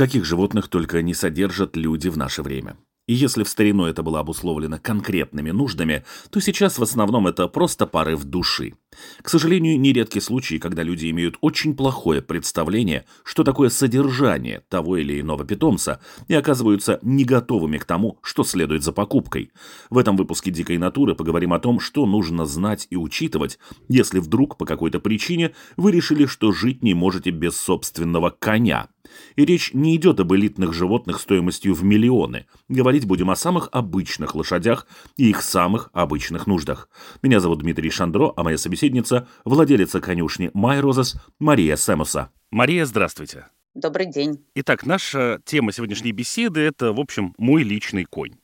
Каких животных только не содержат люди в наше время. И если в старину это было обусловлено конкретными нуждами, то сейчас в основном это просто порыв души. К сожалению, нередки случаи, когда люди имеют очень плохое представление, что такое содержание того или иного питомца, и оказываются не готовыми к тому, что следует за покупкой. В этом выпуске «Дикой натуры» поговорим о том, что нужно знать и учитывать, если вдруг по какой-то причине вы решили, что жить не можете без собственного коня – и речь не идет об элитных животных стоимостью в миллионы. Говорить будем о самых обычных лошадях и их самых обычных нуждах. Меня зовут Дмитрий Шандро, а моя собеседница – владелица конюшни Майрозес Мария Сэмуса. Мария, здравствуйте. Добрый день. Итак, наша тема сегодняшней беседы – это, в общем, мой личный конь.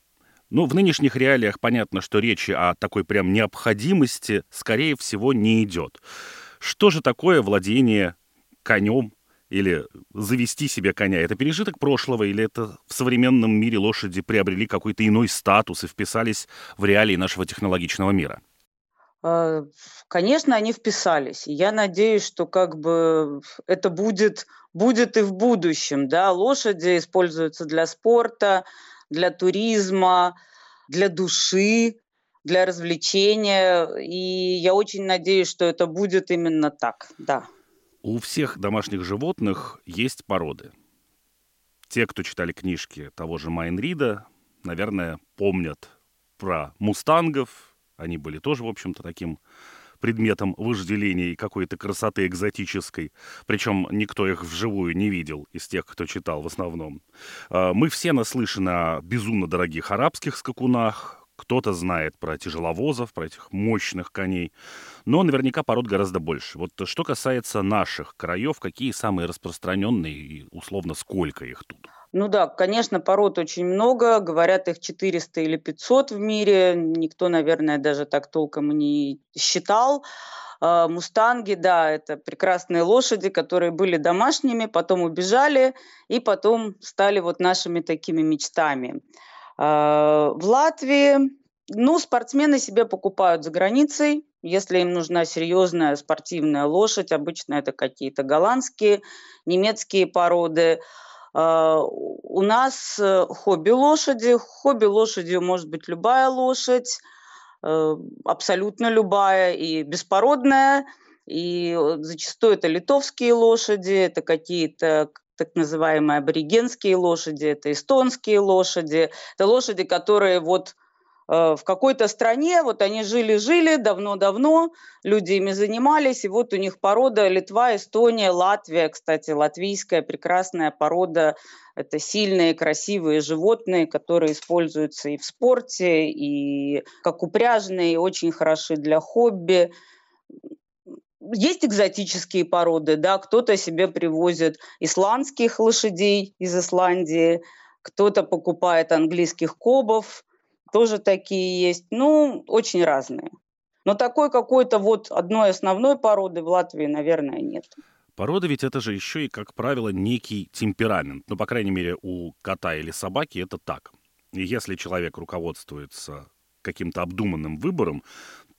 Ну, в нынешних реалиях понятно, что речи о такой прям необходимости, скорее всего, не идет. Что же такое владение конем или завести себе коня, это пережиток прошлого, или это в современном мире лошади приобрели какой-то иной статус и вписались в реалии нашего технологичного мира? А, конечно, они вписались. Я надеюсь, что как бы это будет, будет и в будущем. Да? Лошади используются для спорта, для туризма, для души, для развлечения. И я очень надеюсь, что это будет именно так. Да. У всех домашних животных есть породы. Те, кто читали книжки того же Майнрида, наверное, помнят про мустангов. Они были тоже, в общем-то, таким предметом вожделения и какой-то красоты экзотической. Причем никто их вживую не видел из тех, кто читал в основном. А, мы все наслышаны о безумно дорогих арабских скакунах, кто-то знает про тяжеловозов, про этих мощных коней, но наверняка пород гораздо больше. Вот что касается наших краев, какие самые распространенные и условно сколько их тут? Ну да, конечно, пород очень много, говорят их 400 или 500 в мире, никто, наверное, даже так толком не считал. А, мустанги, да, это прекрасные лошади, которые были домашними, потом убежали и потом стали вот нашими такими мечтами. А, в Латвии, ну, спортсмены себе покупают за границей, если им нужна серьезная спортивная лошадь, обычно это какие-то голландские, немецкие породы. А, у нас э, хобби лошади. Хобби лошадью может быть любая лошадь, э, абсолютно любая и беспородная. И э, зачастую это литовские лошади, это какие-то так называемые аборигенские лошади, это эстонские лошади, это лошади, которые вот э, в какой-то стране, вот они жили-жили давно-давно, люди ими занимались, и вот у них порода Литва, Эстония, Латвия, кстати, латвийская прекрасная порода, это сильные, красивые животные, которые используются и в спорте, и как упряжные, очень хороши для хобби. Есть экзотические породы, да, кто-то себе привозит исландских лошадей из Исландии, кто-то покупает английских кобов, тоже такие есть. Ну, очень разные. Но такой какой-то вот одной основной породы в Латвии, наверное, нет. Порода ведь это же еще и, как правило, некий темперамент. Ну, по крайней мере, у кота или собаки это так. И если человек руководствуется каким-то обдуманным выбором,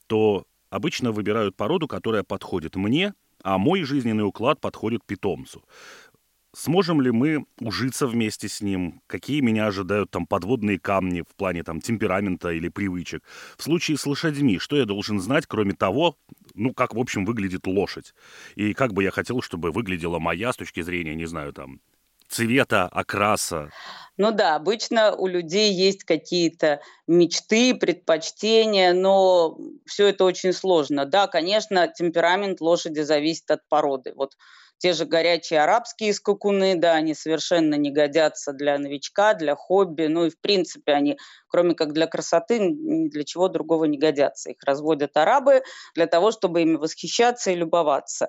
то обычно выбирают породу, которая подходит мне, а мой жизненный уклад подходит питомцу. Сможем ли мы ужиться вместе с ним? Какие меня ожидают там подводные камни в плане там темперамента или привычек? В случае с лошадьми, что я должен знать, кроме того, ну, как, в общем, выглядит лошадь? И как бы я хотел, чтобы выглядела моя с точки зрения, не знаю, там, цвета, окраса? Ну да, обычно у людей есть какие-то мечты, предпочтения, но все это очень сложно. Да, конечно, темперамент лошади зависит от породы. Вот те же горячие арабские скакуны, да, они совершенно не годятся для новичка, для хобби, ну и в принципе они, кроме как для красоты, ни для чего другого не годятся. Их разводят арабы для того, чтобы ими восхищаться и любоваться.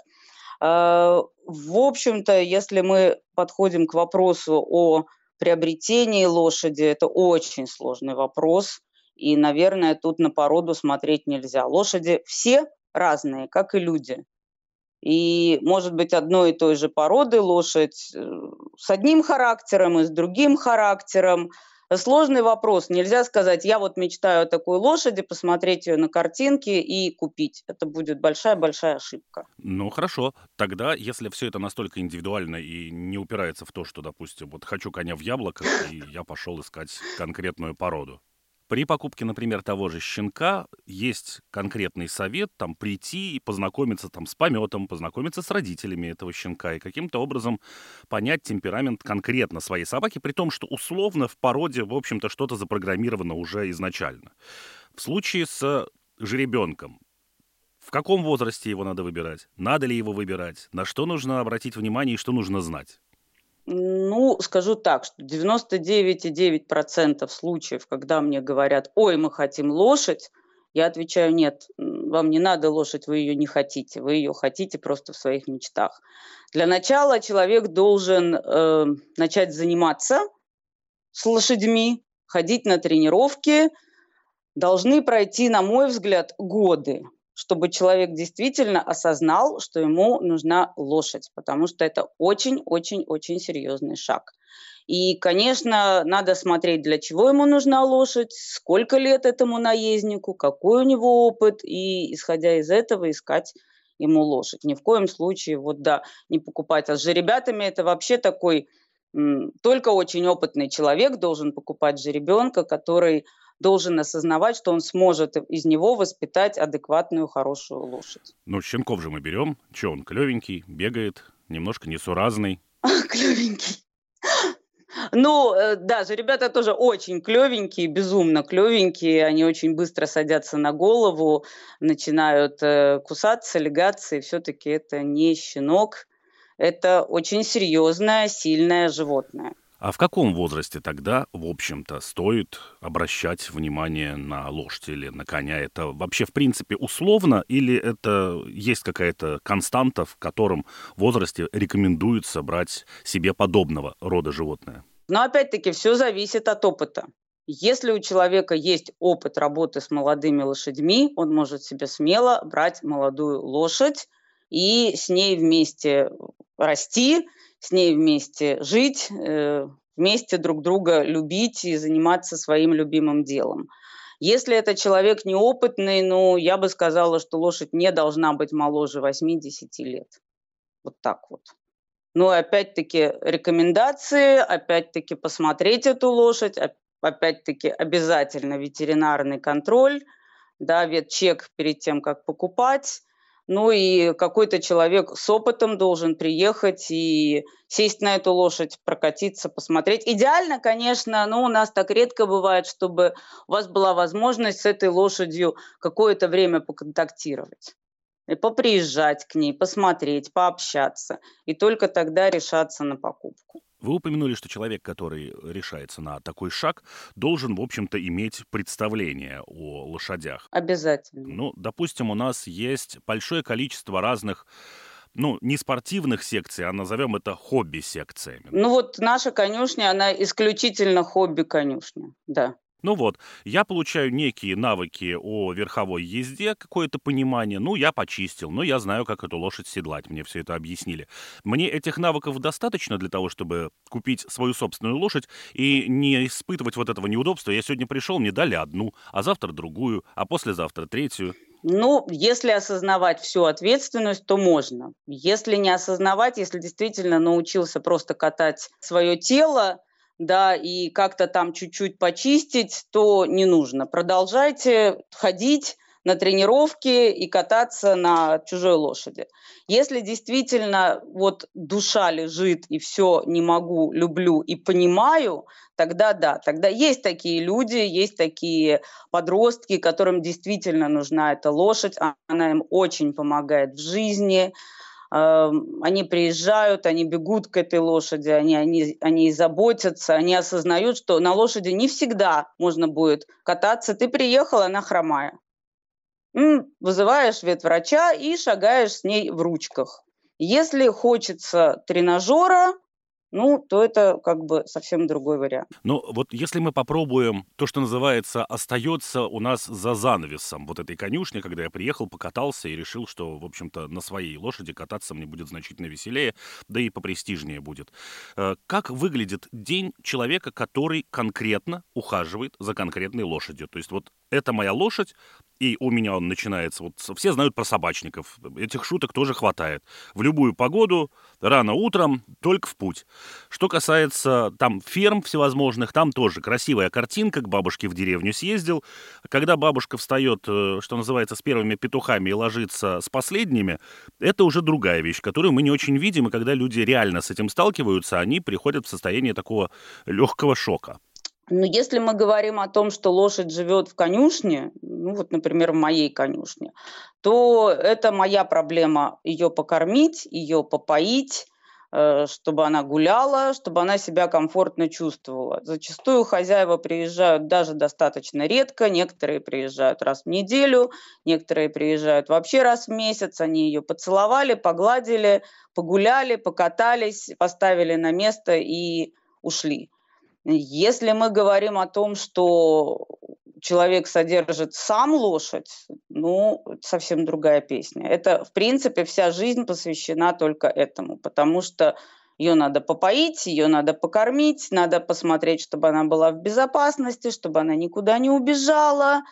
А, в общем-то, если мы подходим к вопросу о приобретении лошади – это очень сложный вопрос. И, наверное, тут на породу смотреть нельзя. Лошади все разные, как и люди. И может быть одной и той же породы лошадь э, с одним характером и с другим характером. Сложный вопрос. Нельзя сказать, я вот мечтаю о такой лошади, посмотреть ее на картинке и купить. Это будет большая-большая ошибка. Ну, хорошо. Тогда, если все это настолько индивидуально и не упирается в то, что, допустим, вот хочу коня в яблоках, и я пошел искать конкретную породу. При покупке, например, того же щенка есть конкретный совет там прийти и познакомиться там с пометом, познакомиться с родителями этого щенка и каким-то образом понять темперамент конкретно своей собаки, при том, что условно в породе, в общем-то, что-то запрограммировано уже изначально. В случае с жеребенком, в каком возрасте его надо выбирать? Надо ли его выбирать? На что нужно обратить внимание и что нужно знать? Ну, скажу так, что 99,9% случаев, когда мне говорят, ой, мы хотим лошадь, я отвечаю, нет, вам не надо лошадь, вы ее не хотите, вы ее хотите просто в своих мечтах. Для начала человек должен э, начать заниматься с лошадьми, ходить на тренировки, должны пройти, на мой взгляд, годы чтобы человек действительно осознал, что ему нужна лошадь, потому что это очень-очень-очень серьезный шаг. И, конечно, надо смотреть, для чего ему нужна лошадь, сколько лет этому наезднику, какой у него опыт, и, исходя из этого, искать ему лошадь. Ни в коем случае, вот да, не покупать. А с жеребятами это вообще такой только очень опытный человек должен покупать жеребенка, который должен осознавать, что он сможет из него воспитать адекватную, хорошую лошадь. Ну, щенков же мы берем. Че, он клевенький, бегает, немножко несуразный. Клевенький. Ну, э, да, же ребята тоже очень клевенькие, безумно клевенькие. Они очень быстро садятся на голову, начинают э, кусаться, легаться, и все-таки это не щенок. Это очень серьезное, сильное животное. А в каком возрасте тогда, в общем-то, стоит обращать внимание на лошадь или на коня? Это вообще, в принципе, условно или это есть какая-то константа, в котором возрасте рекомендуется брать себе подобного рода животное? Но опять-таки все зависит от опыта. Если у человека есть опыт работы с молодыми лошадьми, он может себе смело брать молодую лошадь и с ней вместе расти, с ней вместе жить, э, вместе друг друга любить и заниматься своим любимым делом. Если это человек неопытный, ну, я бы сказала, что лошадь не должна быть моложе 80 лет. Вот так вот. Ну, опять-таки, рекомендации, опять-таки, посмотреть эту лошадь, опять-таки, обязательно ветеринарный контроль, да, ветчек перед тем, как покупать, ну и какой-то человек с опытом должен приехать и сесть на эту лошадь, прокатиться, посмотреть. Идеально, конечно, но у нас так редко бывает, чтобы у вас была возможность с этой лошадью какое-то время поконтактировать. Поприезжать к ней, посмотреть, пообщаться. И только тогда решаться на покупку. Вы упомянули, что человек, который решается на такой шаг, должен, в общем-то, иметь представление о лошадях. Обязательно. Ну, допустим, у нас есть большое количество разных ну, не спортивных секций, а назовем это хобби-секциями. Ну вот наша конюшня, она исключительно хобби-конюшня, да. Ну вот, я получаю некие навыки о верховой езде, какое-то понимание. Ну, я почистил, ну, я знаю, как эту лошадь седлать, мне все это объяснили. Мне этих навыков достаточно для того, чтобы купить свою собственную лошадь и не испытывать вот этого неудобства. Я сегодня пришел, мне дали одну, а завтра другую, а послезавтра третью. Ну, если осознавать всю ответственность, то можно. Если не осознавать, если действительно научился просто катать свое тело, да, и как-то там чуть-чуть почистить, то не нужно. Продолжайте ходить на тренировки и кататься на чужой лошади. Если действительно вот душа лежит и все не могу, люблю и понимаю, тогда да, тогда есть такие люди, есть такие подростки, которым действительно нужна эта лошадь, она им очень помогает в жизни, они приезжают, они бегут к этой лошади, они, они, они заботятся, они осознают, что на лошади не всегда можно будет кататься. Ты приехала, она хромая. Вызываешь ветврача и шагаешь с ней в ручках. Если хочется тренажера, ну, то это как бы совсем другой вариант. Но вот если мы попробуем то, что называется, остается у нас за занавесом вот этой конюшни, когда я приехал, покатался и решил, что, в общем-то, на своей лошади кататься мне будет значительно веселее, да и попрестижнее будет. Э, как выглядит день человека, который конкретно ухаживает за конкретной лошадью? То есть вот это моя лошадь, и у меня он начинается. Вот все знают про собачников. Этих шуток тоже хватает. В любую погоду, рано утром, только в путь. Что касается там ферм всевозможных, там тоже красивая картинка, к бабушке в деревню съездил. Когда бабушка встает, э, что называется, с первыми петухами и ложится с последними, это уже другая вещь, которую мы не очень видим, и когда люди реально с этим сталкиваются, они приходят в состояние такого легкого шока. Но если мы говорим о том, что лошадь живет в конюшне, ну вот, например, в моей конюшне, то это моя проблема ее покормить, ее попоить, э, чтобы она гуляла, чтобы она себя комфортно чувствовала. Зачастую хозяева приезжают даже достаточно редко, некоторые приезжают раз в неделю, некоторые приезжают вообще раз в месяц, они ее поцеловали, погладили, погуляли, покатались, поставили на место и ушли. Если мы говорим о том, что человек содержит сам лошадь, ну, совсем другая песня. Это, в принципе, вся жизнь посвящена только этому, потому что ее надо попоить, ее надо покормить, надо посмотреть, чтобы она была в безопасности, чтобы она никуда не убежала,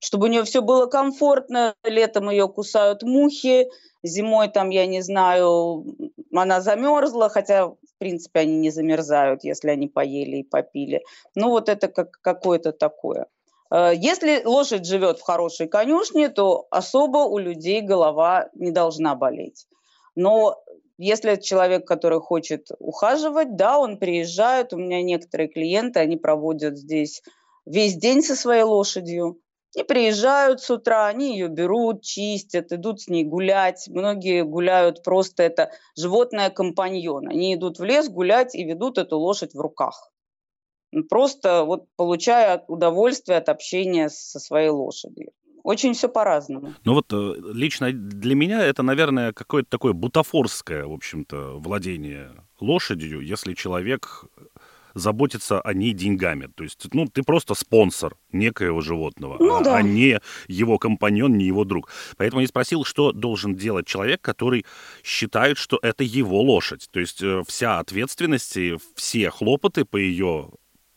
чтобы у нее все было комфортно. Летом ее кусают мухи, зимой там, я не знаю, она замерзла, хотя в принципе, они не замерзают, если они поели и попили. Ну, вот это как какое-то такое. Э, если лошадь живет в хорошей конюшне, то особо у людей голова не должна болеть. Но если человек, который хочет ухаживать, да, он приезжает. У меня некоторые клиенты, они проводят здесь весь день со своей лошадью. И приезжают с утра, они ее берут, чистят, идут с ней гулять. Многие гуляют просто, это животное компаньон. Они идут в лес гулять и ведут эту лошадь в руках. Просто вот получая удовольствие от общения со своей лошадью. Очень все по-разному. Ну вот э, лично для меня это, наверное, какое-то такое бутафорское, в общем-то, владение лошадью, если человек заботиться о ней деньгами. То есть, ну, ты просто спонсор некоего животного, ну, а, да. а не его компаньон, не его друг. Поэтому я спросил, что должен делать человек, который считает, что это его лошадь. То есть э, вся ответственность и все хлопоты по ее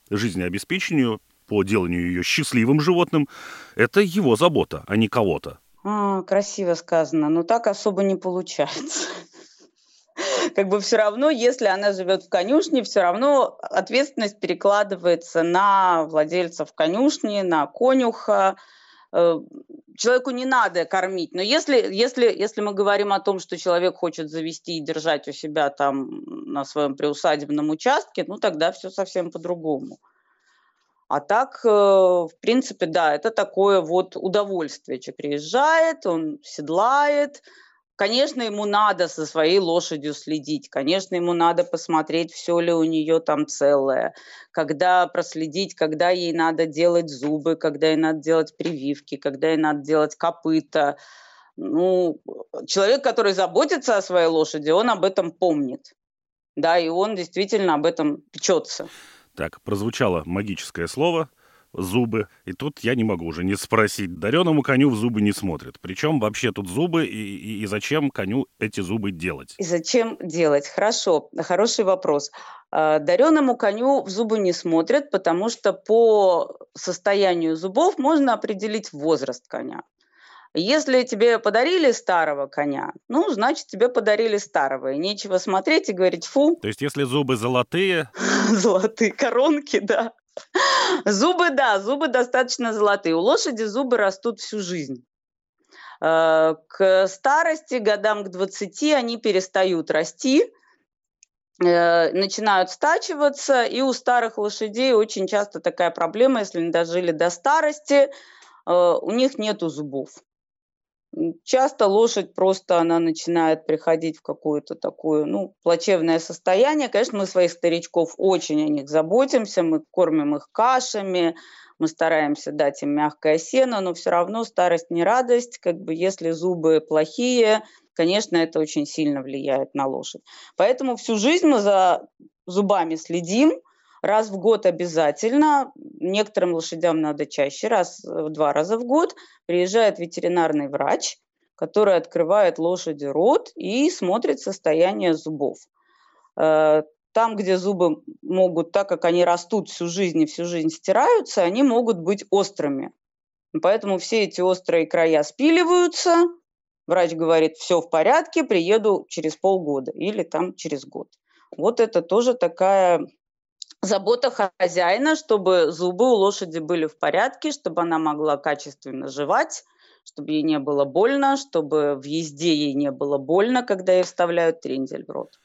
жизнеобеспечению, по деланию ее счастливым животным, это его забота, а не кого-то. А, красиво сказано, но так особо не получается как бы все равно, если она живет в конюшне, все равно ответственность перекладывается на владельцев конюшни, на конюха. Э, человеку не надо кормить. Но если, если, если мы говорим о том, что человек хочет завести и держать у себя там на своем приусадебном участке, ну тогда все совсем по-другому. А так, э, в принципе, да, это такое вот удовольствие. Человек приезжает, он седлает, Конечно, ему надо со своей лошадью следить, конечно, ему надо посмотреть, все ли у нее там целое, когда проследить, когда ей надо делать зубы, когда ей надо делать прививки, когда ей надо делать копыта. Ну, человек, который заботится о своей лошади, он об этом помнит. Да, и он действительно об этом печется. Так, прозвучало магическое слово зубы. И тут я не могу уже не спросить. Дареному коню в зубы не смотрят. Причем вообще тут зубы и, и, и зачем коню эти зубы делать? И зачем делать? Хорошо, хороший вопрос. А, Дареному коню в зубы не смотрят, потому что по состоянию зубов можно определить возраст коня. Если тебе подарили старого коня, ну, значит, тебе подарили старого. И нечего смотреть и говорить «фу». То есть, если зубы золотые... Золотые коронки, да. Зубы, да, зубы достаточно золотые. У лошади зубы растут всю жизнь. Э, к старости, годам к 20, они перестают расти, э, начинают стачиваться, и у старых лошадей очень часто такая проблема, если они дожили до старости, э, у них нет зубов. Часто лошадь просто она начинает приходить в какое-то такое, ну, плачевное состояние. Конечно, мы своих старичков очень о них заботимся, мы кормим их кашами, мы стараемся дать им мягкое сено, но все равно старость не радость. Как бы если зубы плохие, конечно, это очень сильно влияет на лошадь. Поэтому всю жизнь мы за зубами следим, раз в год обязательно. Некоторым лошадям надо чаще, раз два раза в год. Приезжает ветеринарный врач, который открывает лошади рот и смотрит состояние зубов. Э, там, где зубы могут, так как они растут всю жизнь и всю жизнь стираются, они могут быть острыми. Поэтому все эти острые края спиливаются. Врач говорит, все в порядке, приеду через полгода или там через год. Вот это тоже такая забота хозяина, чтобы зубы у лошади были в порядке, чтобы она могла качественно жевать, чтобы ей не было больно, чтобы в езде ей не было больно, когда ей вставляют трендель в рот.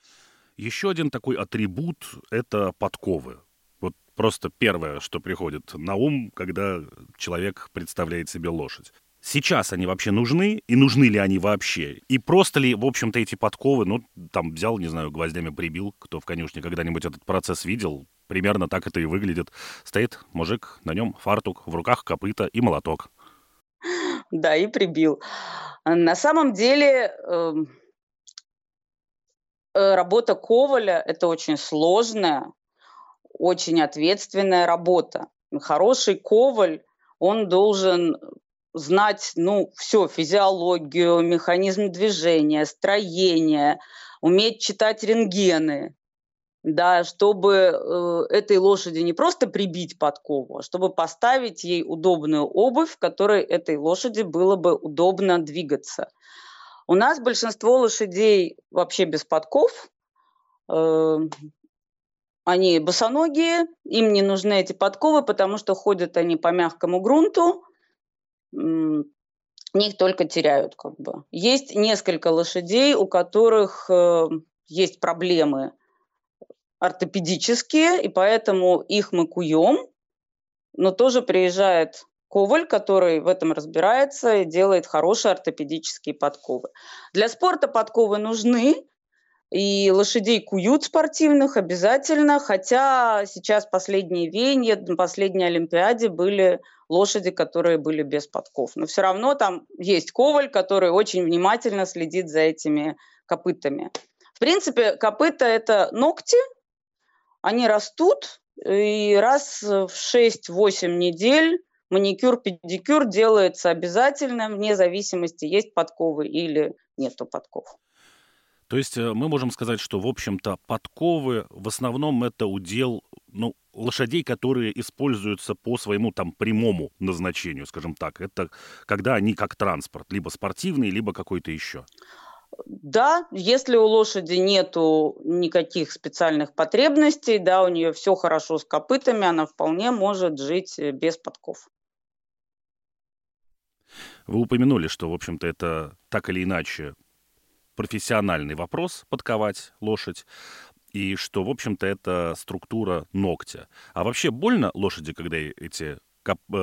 Еще один такой атрибут – это подковы. Вот просто первое, что приходит на ум, когда человек представляет себе лошадь. Сейчас они вообще нужны, и нужны ли они вообще? И просто ли, в общем-то, эти подковы, ну, там взял, не знаю, гвоздями прибил, кто в конюшне когда-нибудь этот процесс видел, примерно так это и выглядит. Стоит мужик, на нем фартук, в руках копыта и молоток. Да, и прибил. На самом деле, эм, Э, работа Коваля – это очень сложная, очень ответственная работа. Хороший Коваль, он должен знать, ну, все, физиологию, механизм движения, строение, уметь читать рентгены, да, чтобы э, этой лошади не просто прибить подкову, а чтобы поставить ей удобную обувь, в которой этой лошади было бы удобно двигаться – у нас большинство лошадей вообще без подков. Э, они босоногие, им не нужны эти подковы, потому что ходят они по мягкому грунту, них только теряют как бы. Есть несколько лошадей, у которых э, есть проблемы ортопедические, и поэтому их мы куем, но тоже приезжает Коваль, который в этом разбирается и делает хорошие ортопедические подковы. Для спорта подковы нужны, и лошадей куют спортивных обязательно, хотя сейчас последние веяния, на последней Олимпиаде были лошади, которые были без подков. Но все равно там есть коваль, который очень внимательно следит за этими копытами. В принципе, копыта – это ногти, они растут, и раз в 6-8 недель маникюр, педикюр делается обязательно, вне зависимости, есть подковы или нету подков. То есть э, мы можем сказать, что, в общем-то, подковы в основном это удел ну, лошадей, которые используются по своему там прямому назначению, скажем так. Это когда они как транспорт, либо спортивный, либо какой-то еще. Да, если у лошади нету никаких специальных потребностей, да, у нее все хорошо с копытами, она вполне может жить э, без подков. Вы упомянули, что, в общем-то, это так или иначе профессиональный вопрос подковать лошадь, и что, в общем-то, это структура ногтя. А вообще больно лошади, когда эти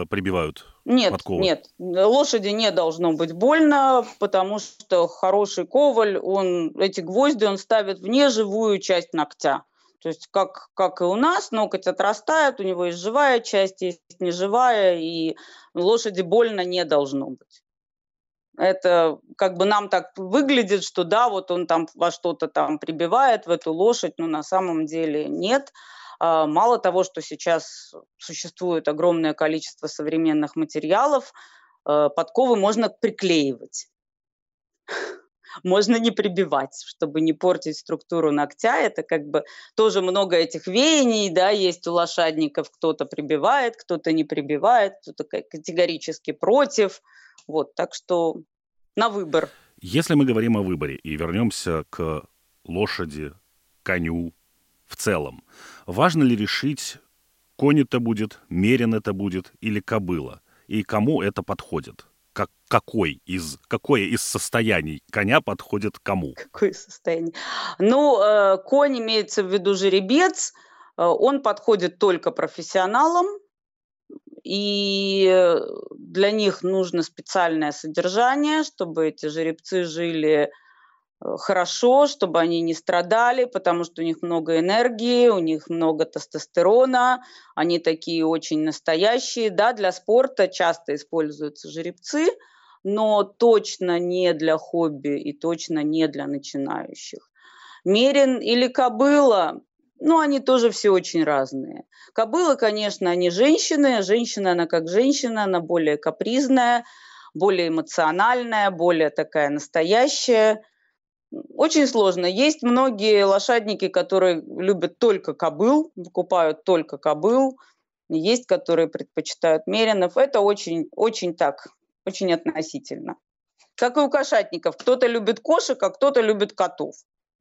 прибивают нет, подковы? Нет, лошади не должно быть больно, потому что хороший коваль, он эти гвозди он ставит в неживую часть ногтя. То есть как, как и у нас, ноготь отрастает, у него есть живая часть, есть неживая, и лошади больно не должно быть. Это как бы нам так выглядит, что да, вот он там во что-то там прибивает, в эту лошадь, но на самом деле нет. Мало того, что сейчас существует огромное количество современных материалов, э, подковы можно приклеивать можно не прибивать, чтобы не портить структуру ногтя. Это как бы тоже много этих веяний, да, есть у лошадников, кто-то прибивает, кто-то не прибивает, кто-то категорически против. Вот, так что на выбор. Если мы говорим о выборе и вернемся к лошади, коню в целом, важно ли решить, конь это будет, мерен это будет или кобыла, и кому это подходит? как, какой из, какое из состояний коня подходит кому? Какое состояние? Ну, э, конь имеется в виду жеребец, э, он подходит только профессионалам, и для них нужно специальное содержание, чтобы эти жеребцы жили хорошо, чтобы они не страдали, потому что у них много энергии, у них много тестостерона, они такие очень настоящие. Да, для спорта часто используются жеребцы, но точно не для хобби и точно не для начинающих. Мерин или кобыла, ну, они тоже все очень разные. Кобыла, конечно, они женщины. Женщина, она как женщина, она более капризная, более эмоциональная, более такая настоящая – очень сложно. Есть многие лошадники, которые любят только кобыл, покупают только кобыл. Есть, которые предпочитают меринов. Это очень, очень так, очень относительно. Как и у кошатников. Кто-то любит кошек, а кто-то любит котов.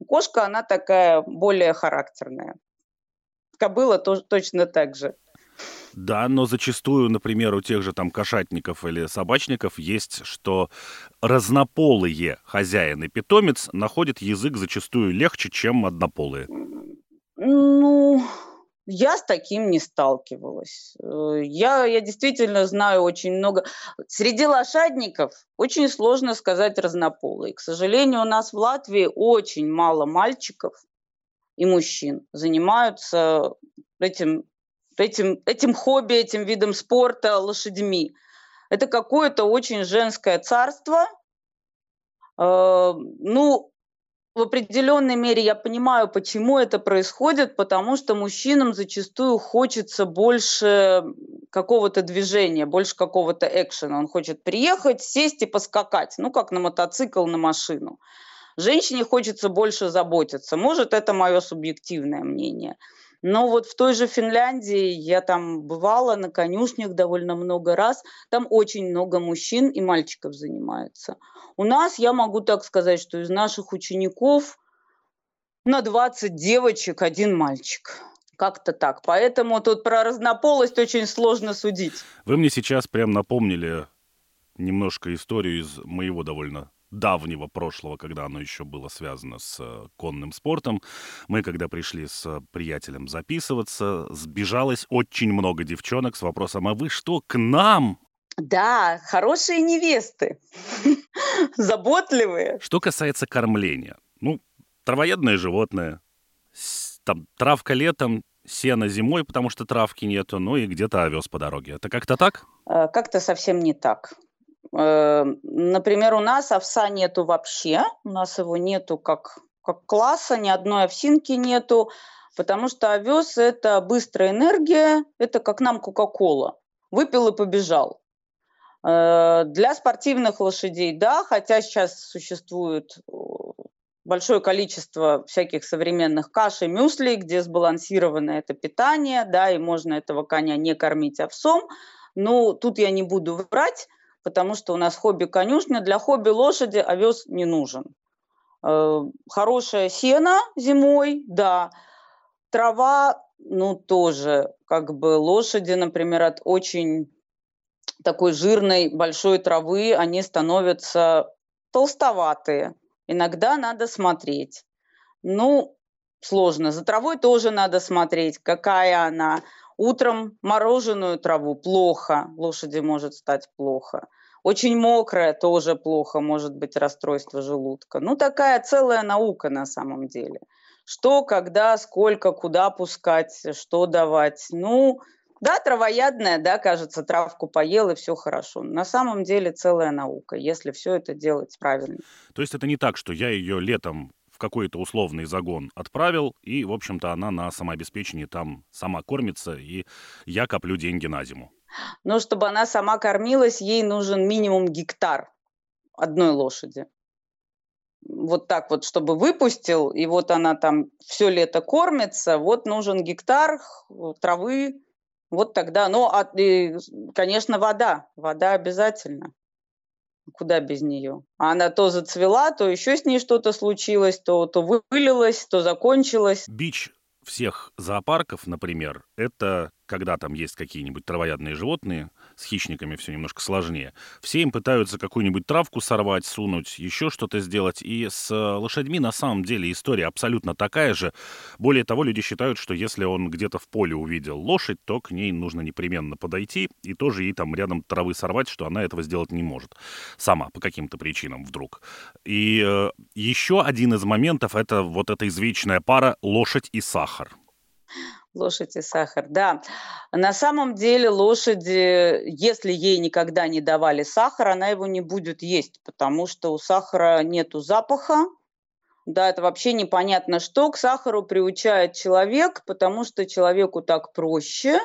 Кошка, она такая более характерная. Кобыла тоже точно так же. Да, но зачастую, например, у тех же там кошатников или собачников есть, что разнополые хозяин и питомец находят язык зачастую легче, чем однополые. Ну, я с таким не сталкивалась. Э, я, я действительно знаю очень много. Среди лошадников очень сложно сказать разнополые. К сожалению, у нас в Латвии очень мало мальчиков и мужчин занимаются этим этим, этим хобби, этим видом спорта, лошадьми. Это какое-то очень женское царство. Э, ну, в определенной мере я понимаю, почему это происходит, потому что мужчинам зачастую хочется больше какого-то движения, больше какого-то экшена. Он хочет приехать, сесть и поскакать, ну, как на мотоцикл, на машину. Женщине хочется больше заботиться. Может, это мое субъективное мнение. Но вот в той же Финляндии я там бывала на конюшнях довольно много раз. Там очень много мужчин и мальчиков занимаются. У нас, я могу так сказать, что из наших учеников на 20 девочек один мальчик. Как-то так. Поэтому тут про разнополость очень сложно судить. Вы мне сейчас прям напомнили немножко историю из моего довольно давнего прошлого, когда оно еще было связано с э, конным спортом. Мы, когда пришли с приятелем записываться, сбежалось очень много девчонок с вопросом, а вы что, к нам? Да, хорошие невесты, заботливые. Что касается кормления, ну, травоядное животное, там травка летом, сено зимой, потому что травки нету, ну и где-то овес по дороге. Это как-то так? Э, как-то совсем не так. Э, например, у нас овса нету вообще, у нас его нету как, как класса, ни одной овсинки нету, потому что овес – это быстрая энергия, это как нам Кока-Кола. Выпил и побежал. Э, для спортивных лошадей, да, хотя сейчас существует э, большое количество всяких современных каш и мюсли, где сбалансировано это питание, да, и можно этого коня не кормить овсом. Но тут я не буду врать, потому что у нас хобби-конюшня. Для хобби-лошади овес не нужен. Э, хорошая сено зимой, да. Трава, ну, тоже, как бы лошади, например, от очень такой жирной большой травы, они становятся толстоватые. Иногда надо смотреть. Ну, сложно. За травой тоже надо смотреть, какая она. Утром мороженую траву плохо, лошади может стать плохо. Очень мокрая тоже плохо, может быть расстройство желудка. Ну, такая целая наука на самом деле. Что, когда, сколько, куда пускать, что давать. Ну, да, травоядная, да, кажется, травку поел и все хорошо. На самом деле целая наука, если все это делать правильно. То есть это не так, что я ее летом в какой-то условный загон отправил, и, в общем-то, она на самообеспечении там сама кормится, и я коплю деньги на зиму. Но чтобы она сама кормилась, ей нужен минимум гектар одной лошади. Вот так вот, чтобы выпустил, и вот она там все лето кормится, вот нужен гектар травы, вот тогда, ну, а, и, конечно, вода, вода обязательно. Куда без нее? А она то зацвела, то еще с ней что-то случилось, то, то вылилось, то закончилось. Бич всех зоопарков, например, это когда там есть какие-нибудь травоядные животные, с хищниками все немножко сложнее, все им пытаются какую-нибудь травку сорвать, сунуть, еще что-то сделать. И с лошадьми на самом деле история абсолютно такая же. Более того, люди считают, что если он где-то в поле увидел лошадь, то к ней нужно непременно подойти и тоже ей там рядом травы сорвать, что она этого сделать не может. Сама, по каким-то причинам вдруг. И э, еще один из моментов — это вот эта извечная пара лошадь и сахар. Лошадь и сахар, да. На самом деле лошади, если ей никогда не давали сахар, она его не будет есть, потому что у сахара нету запаха, да, это вообще непонятно что. К сахару приучает человек, потому что человеку так проще.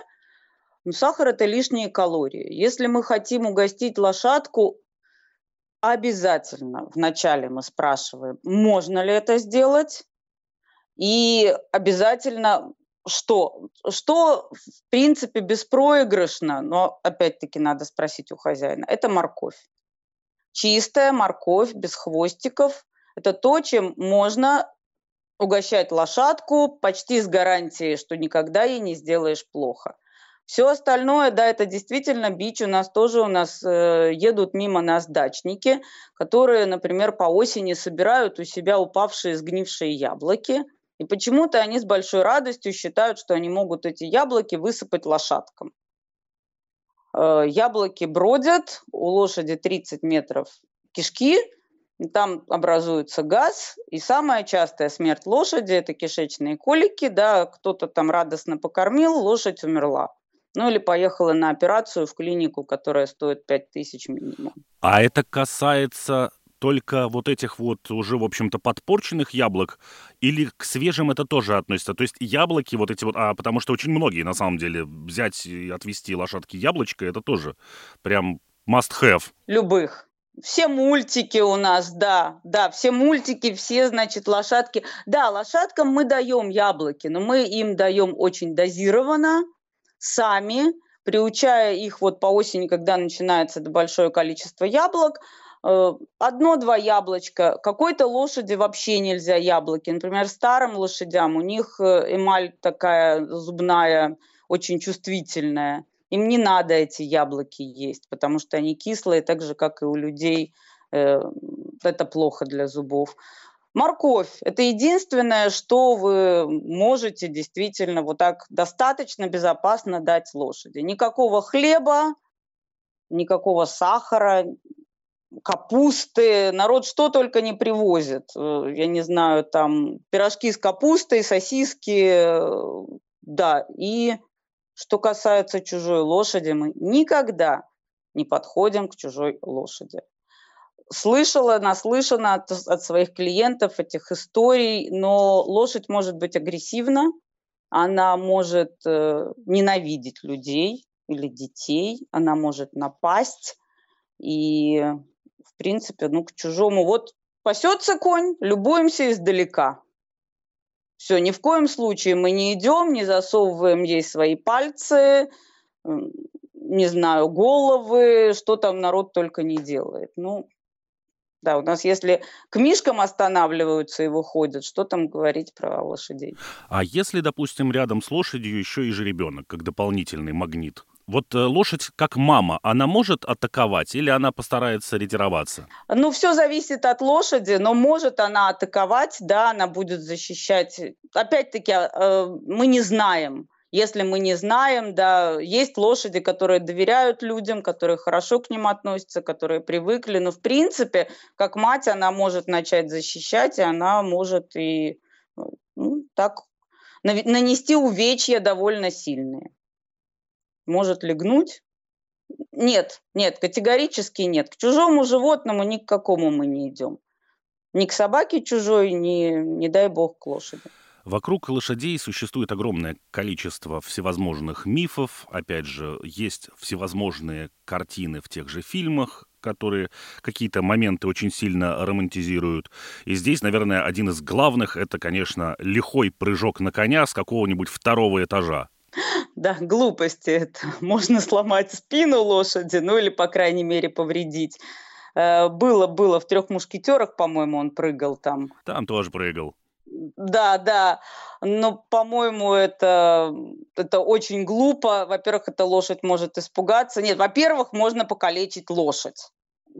Но сахар – это лишние калории. Если мы хотим угостить лошадку, обязательно вначале мы спрашиваем, можно ли это сделать, и обязательно что? Что, в принципе, беспроигрышно, но опять-таки надо спросить у хозяина, это морковь. Чистая морковь, без хвостиков. Это то, чем можно угощать лошадку почти с гарантией, что никогда ей не сделаешь плохо. Все остальное, да, это действительно бич. У нас тоже у нас э, едут мимо нас дачники, которые, например, по осени собирают у себя упавшие сгнившие яблоки – и почему-то они с большой радостью считают, что они могут эти яблоки высыпать лошадкам. Э, яблоки бродят, у лошади 30 метров кишки, там образуется газ, и самая частая смерть лошади – это кишечные колики, да, кто-то там радостно покормил, лошадь умерла. Ну или поехала на операцию в клинику, которая стоит 5 тысяч минимум. А это касается только вот этих вот уже, в общем-то, подпорченных яблок, или к свежим это тоже относится? То есть яблоки вот эти вот, а потому что очень многие, на самом деле, взять и отвести лошадки яблочко, это тоже прям must have. Любых. Все мультики у нас, да, да, все мультики, все, значит, лошадки. Да, лошадкам мы даем яблоки, но мы им даем очень дозированно, сами, приучая их вот по осени, когда начинается большое количество яблок, одно-два яблочка. Какой-то лошади вообще нельзя яблоки. Например, старым лошадям у них э, эмаль такая зубная, очень чувствительная. Им не надо эти яблоки есть, потому что они кислые, так же, как и у людей. Э, это плохо для зубов. Морковь – это единственное, что вы можете действительно вот так достаточно безопасно дать лошади. Никакого хлеба, никакого сахара, капусты, народ что только не привозит. Э, я не знаю, там пирожки с капустой, сосиски, э, да. И что касается чужой лошади, мы никогда не подходим к чужой лошади. Слышала, наслышана от, от своих клиентов этих историй, но лошадь может быть агрессивна, она может э, ненавидеть людей или детей, она может напасть, и в принципе, ну, к чужому. Вот пасется конь, любуемся издалека. Все, ни в коем случае мы не идем, не засовываем ей свои пальцы, не знаю, головы, что там народ только не делает. Ну, да, у нас если к мишкам останавливаются и выходят, что там говорить про лошадей? А если, допустим, рядом с лошадью еще и жеребенок, как дополнительный магнит? Вот э, лошадь, как мама, она может атаковать или она постарается ретироваться? Ну, все зависит от лошади, но может она атаковать, да, она будет защищать. Опять-таки, а, э, мы не знаем. Если мы не знаем, да, есть лошади, которые доверяют людям, которые хорошо к ним относятся, которые привыкли. Но, в принципе, как мать, она может начать защищать, и она может и ну, так нанести увечья довольно сильные может легнуть. Нет, нет, категорически нет. К чужому животному ни к какому мы не идем. Ни к собаке чужой, ни, не дай бог, к лошади. Вокруг лошадей существует огромное количество всевозможных мифов. Опять же, есть всевозможные картины в тех же фильмах, которые какие-то моменты очень сильно романтизируют. И здесь, наверное, один из главных — это, конечно, лихой прыжок на коня с какого-нибудь второго этажа. Да, глупости это. Можно сломать спину лошади, ну или, по крайней мере, повредить. Э, было, было в трех мушкетерах, по-моему, он прыгал там. Там тоже прыгал. Да, да. Но, по-моему, это, это очень глупо. Во-первых, эта лошадь может испугаться. Нет, во-первых, можно покалечить лошадь.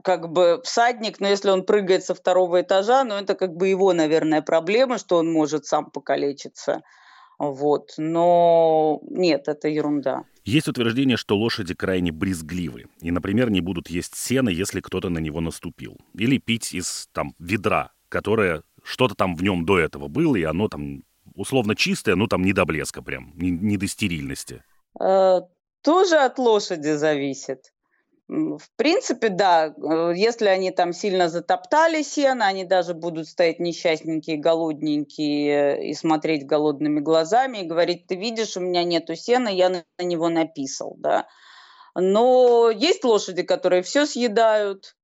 Как бы всадник, но если он прыгает со второго этажа, ну это как бы его, наверное, проблема, что он может сам покалечиться. Вот. Но нет, это ерунда. Есть утверждение, что лошади крайне брезгливы и, например, не будут есть сено, если кто-то на него наступил. Или пить из там ведра, которое что-то там в нем до этого было, и оно там условно чистое, но там не до блеска прям, не, не до стерильности. Э, тоже от лошади зависит. В принципе, да, э, если они там сильно затоптали сено, они даже будут стоять несчастненькие, голодненькие и смотреть голодными глазами и говорить, ты видишь, у меня нету сена, я на него написал, да. Но есть лошади, которые все съедают.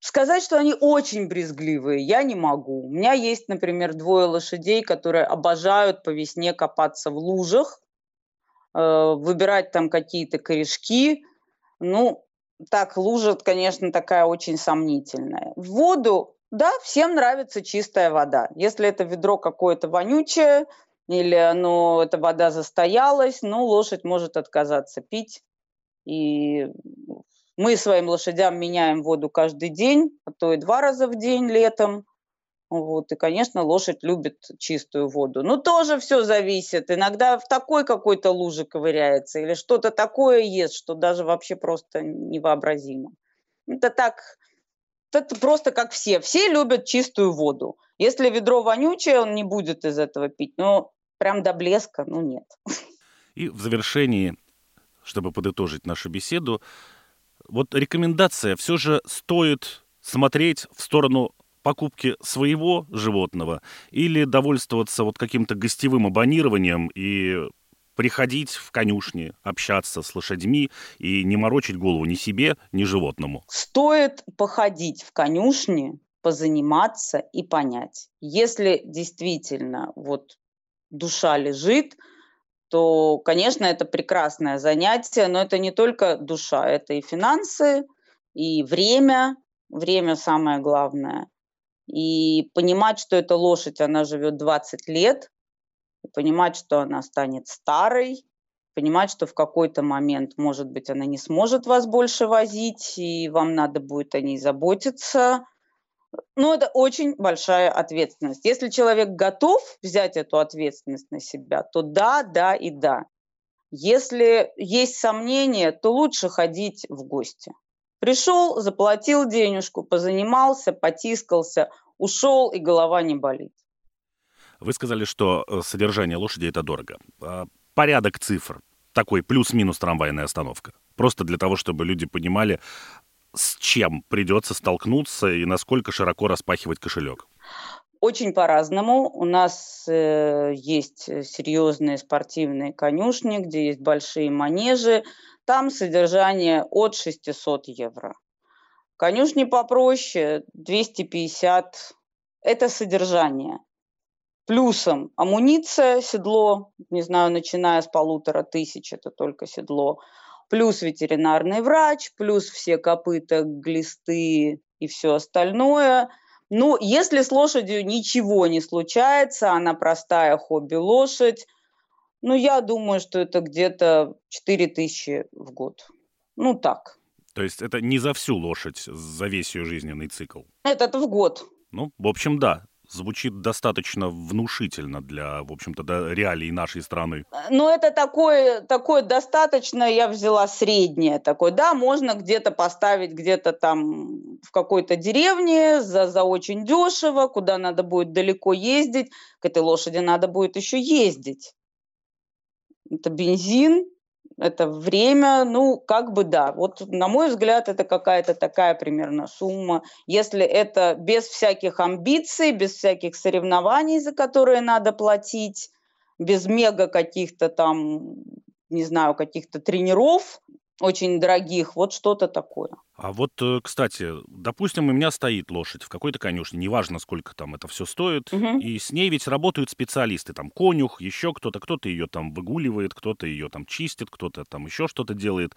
Сказать, что они очень брезгливые, я не могу. У меня есть, например, двое лошадей, которые обожают по весне копаться в лужах, э, выбирать там какие-то корешки, ну, так, лужа, конечно, такая очень сомнительная. В воду, да, всем нравится чистая вода. Если это ведро какое-то вонючее, или оно, эта вода застоялась, ну, лошадь может отказаться пить. И мы своим лошадям меняем воду каждый день, а то и два раза в день летом. Вот, и, конечно, лошадь любит чистую воду. Но тоже все зависит. Иногда в такой какой-то луже ковыряется или что-то такое ест, что даже вообще просто невообразимо. Это так, это просто как все. Все любят чистую воду. Если ведро вонючее, он не будет из этого пить. Но прям до блеска, ну нет. И в завершении, чтобы подытожить нашу беседу, вот рекомендация все же стоит смотреть в сторону покупки своего животного или довольствоваться вот каким-то гостевым абонированием и приходить в конюшни, общаться с лошадьми и не морочить голову ни себе, ни животному? Стоит походить в конюшни, позаниматься и понять. Если действительно вот душа лежит, то, конечно, это прекрасное занятие, но это не только душа, это и финансы, и время, время самое главное и понимать, что эта лошадь, она живет 20 лет, понимать, что она станет старой, понимать, что в какой-то момент, может быть, она не сможет вас больше возить, и вам надо будет о ней заботиться. Но это очень большая ответственность. Если человек готов взять эту ответственность на себя, то да, да и да. Если есть сомнения, то лучше ходить в гости. Пришел, заплатил денежку, позанимался, потискался, ушел, и голова не болит. Вы сказали, что э, содержание лошади это дорого. А порядок цифр. Такой плюс-минус трамвайная остановка. Просто для того, чтобы люди понимали, с чем придется столкнуться и насколько широко распахивать кошелек. Очень по-разному. У нас э, есть серьезные спортивные конюшни, где есть большие манежи. Там содержание от 600 евро. Конюшни попроще, 250. Это содержание. Плюсом амуниция, седло, не знаю, начиная с полутора тысяч, это только седло. Плюс ветеринарный врач, плюс все копыта, глисты и все остальное. Ну, если с лошадью ничего не случается, она простая хобби-лошадь, ну, я думаю, что это где-то 4 тысячи в год. Ну, так. То есть это не за всю лошадь, за весь ее жизненный цикл? Это в год. Ну, в общем, да. Звучит достаточно внушительно для, в общем-то, да, реалий нашей страны. Ну, это такое, такое достаточно, я взяла среднее такое. Да, можно где-то поставить, где-то там в какой-то деревне за, за очень дешево, куда надо будет далеко ездить. К этой лошади надо будет еще ездить это бензин, это время, ну, как бы да. Вот, на мой взгляд, это какая-то такая примерно сумма. Если это без всяких амбиций, без всяких соревнований, за которые надо платить, без мега каких-то там, не знаю, каких-то тренеров очень дорогих, вот что-то такое. А вот, э, кстати, допустим, у меня стоит лошадь в какой-то конюшне, неважно, сколько там это все стоит, Мгм. и с ней ведь работают специалисты, там конюх, еще кто-то, кто-то ее там выгуливает, кто-то ее там чистит, кто-то там еще что-то делает.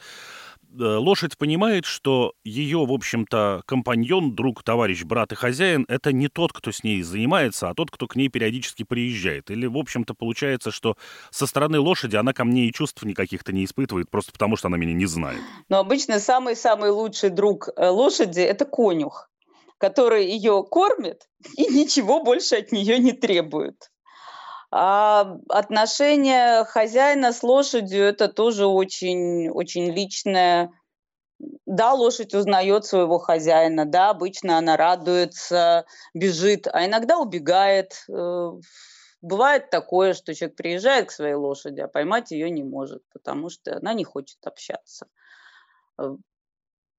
Э, Лошадь понимает, что ее, в общем-то, компаньон, друг, товарищ, брат и хозяин это не тот, кто с ней занимается, а тот, кто к ней периодически приезжает. Или, в общем-то, получается, что со стороны лошади она ко мне и чувств никаких-то не испытывает, просто потому что она меня не знает. Но обычно самый-самый лучший друг э, лошади– это конюх, который ее кормит и ничего больше от нее не требует. А отношения хозяина с лошадью– это тоже очень, очень личное. Да, лошадь узнает своего хозяина, да, обычно она радуется, бежит, а иногда убегает. Э, Бывает такое, что человек приезжает к своей лошади, а поймать ее не может, потому что она не хочет общаться.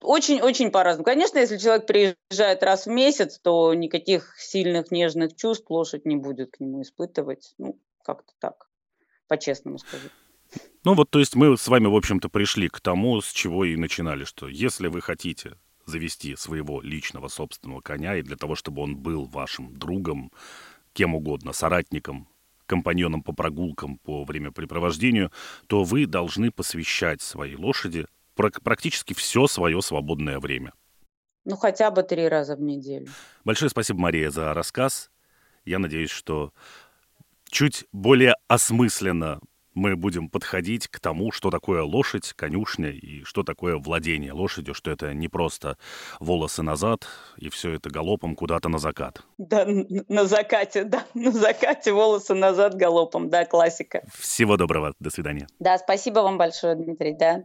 Очень-очень по-разному. Конечно, если человек приезжает раз в месяц, то никаких сильных нежных чувств лошадь не будет к нему испытывать. Ну, как-то так, по-честному скажу. Ну вот, то есть мы с вами, в общем-то, пришли к тому, с чего и начинали, что если вы хотите завести своего личного собственного коня, и для того, чтобы он был вашим другом, кем угодно, соратником, компаньоном по прогулкам, по времяпрепровождению, то вы должны посвящать своей лошади практически все свое свободное время. Ну, хотя бы три раза в неделю. Большое спасибо, Мария, за рассказ. Я надеюсь, что чуть более осмысленно мы будем подходить к тому, что такое лошадь, конюшня и что такое владение лошадью, что это не просто волосы назад и все это галопом куда-то на закат. Да, на закате, да, на закате волосы назад галопом, да, классика. Всего доброго, до свидания. Да, спасибо вам большое, Дмитрий, да,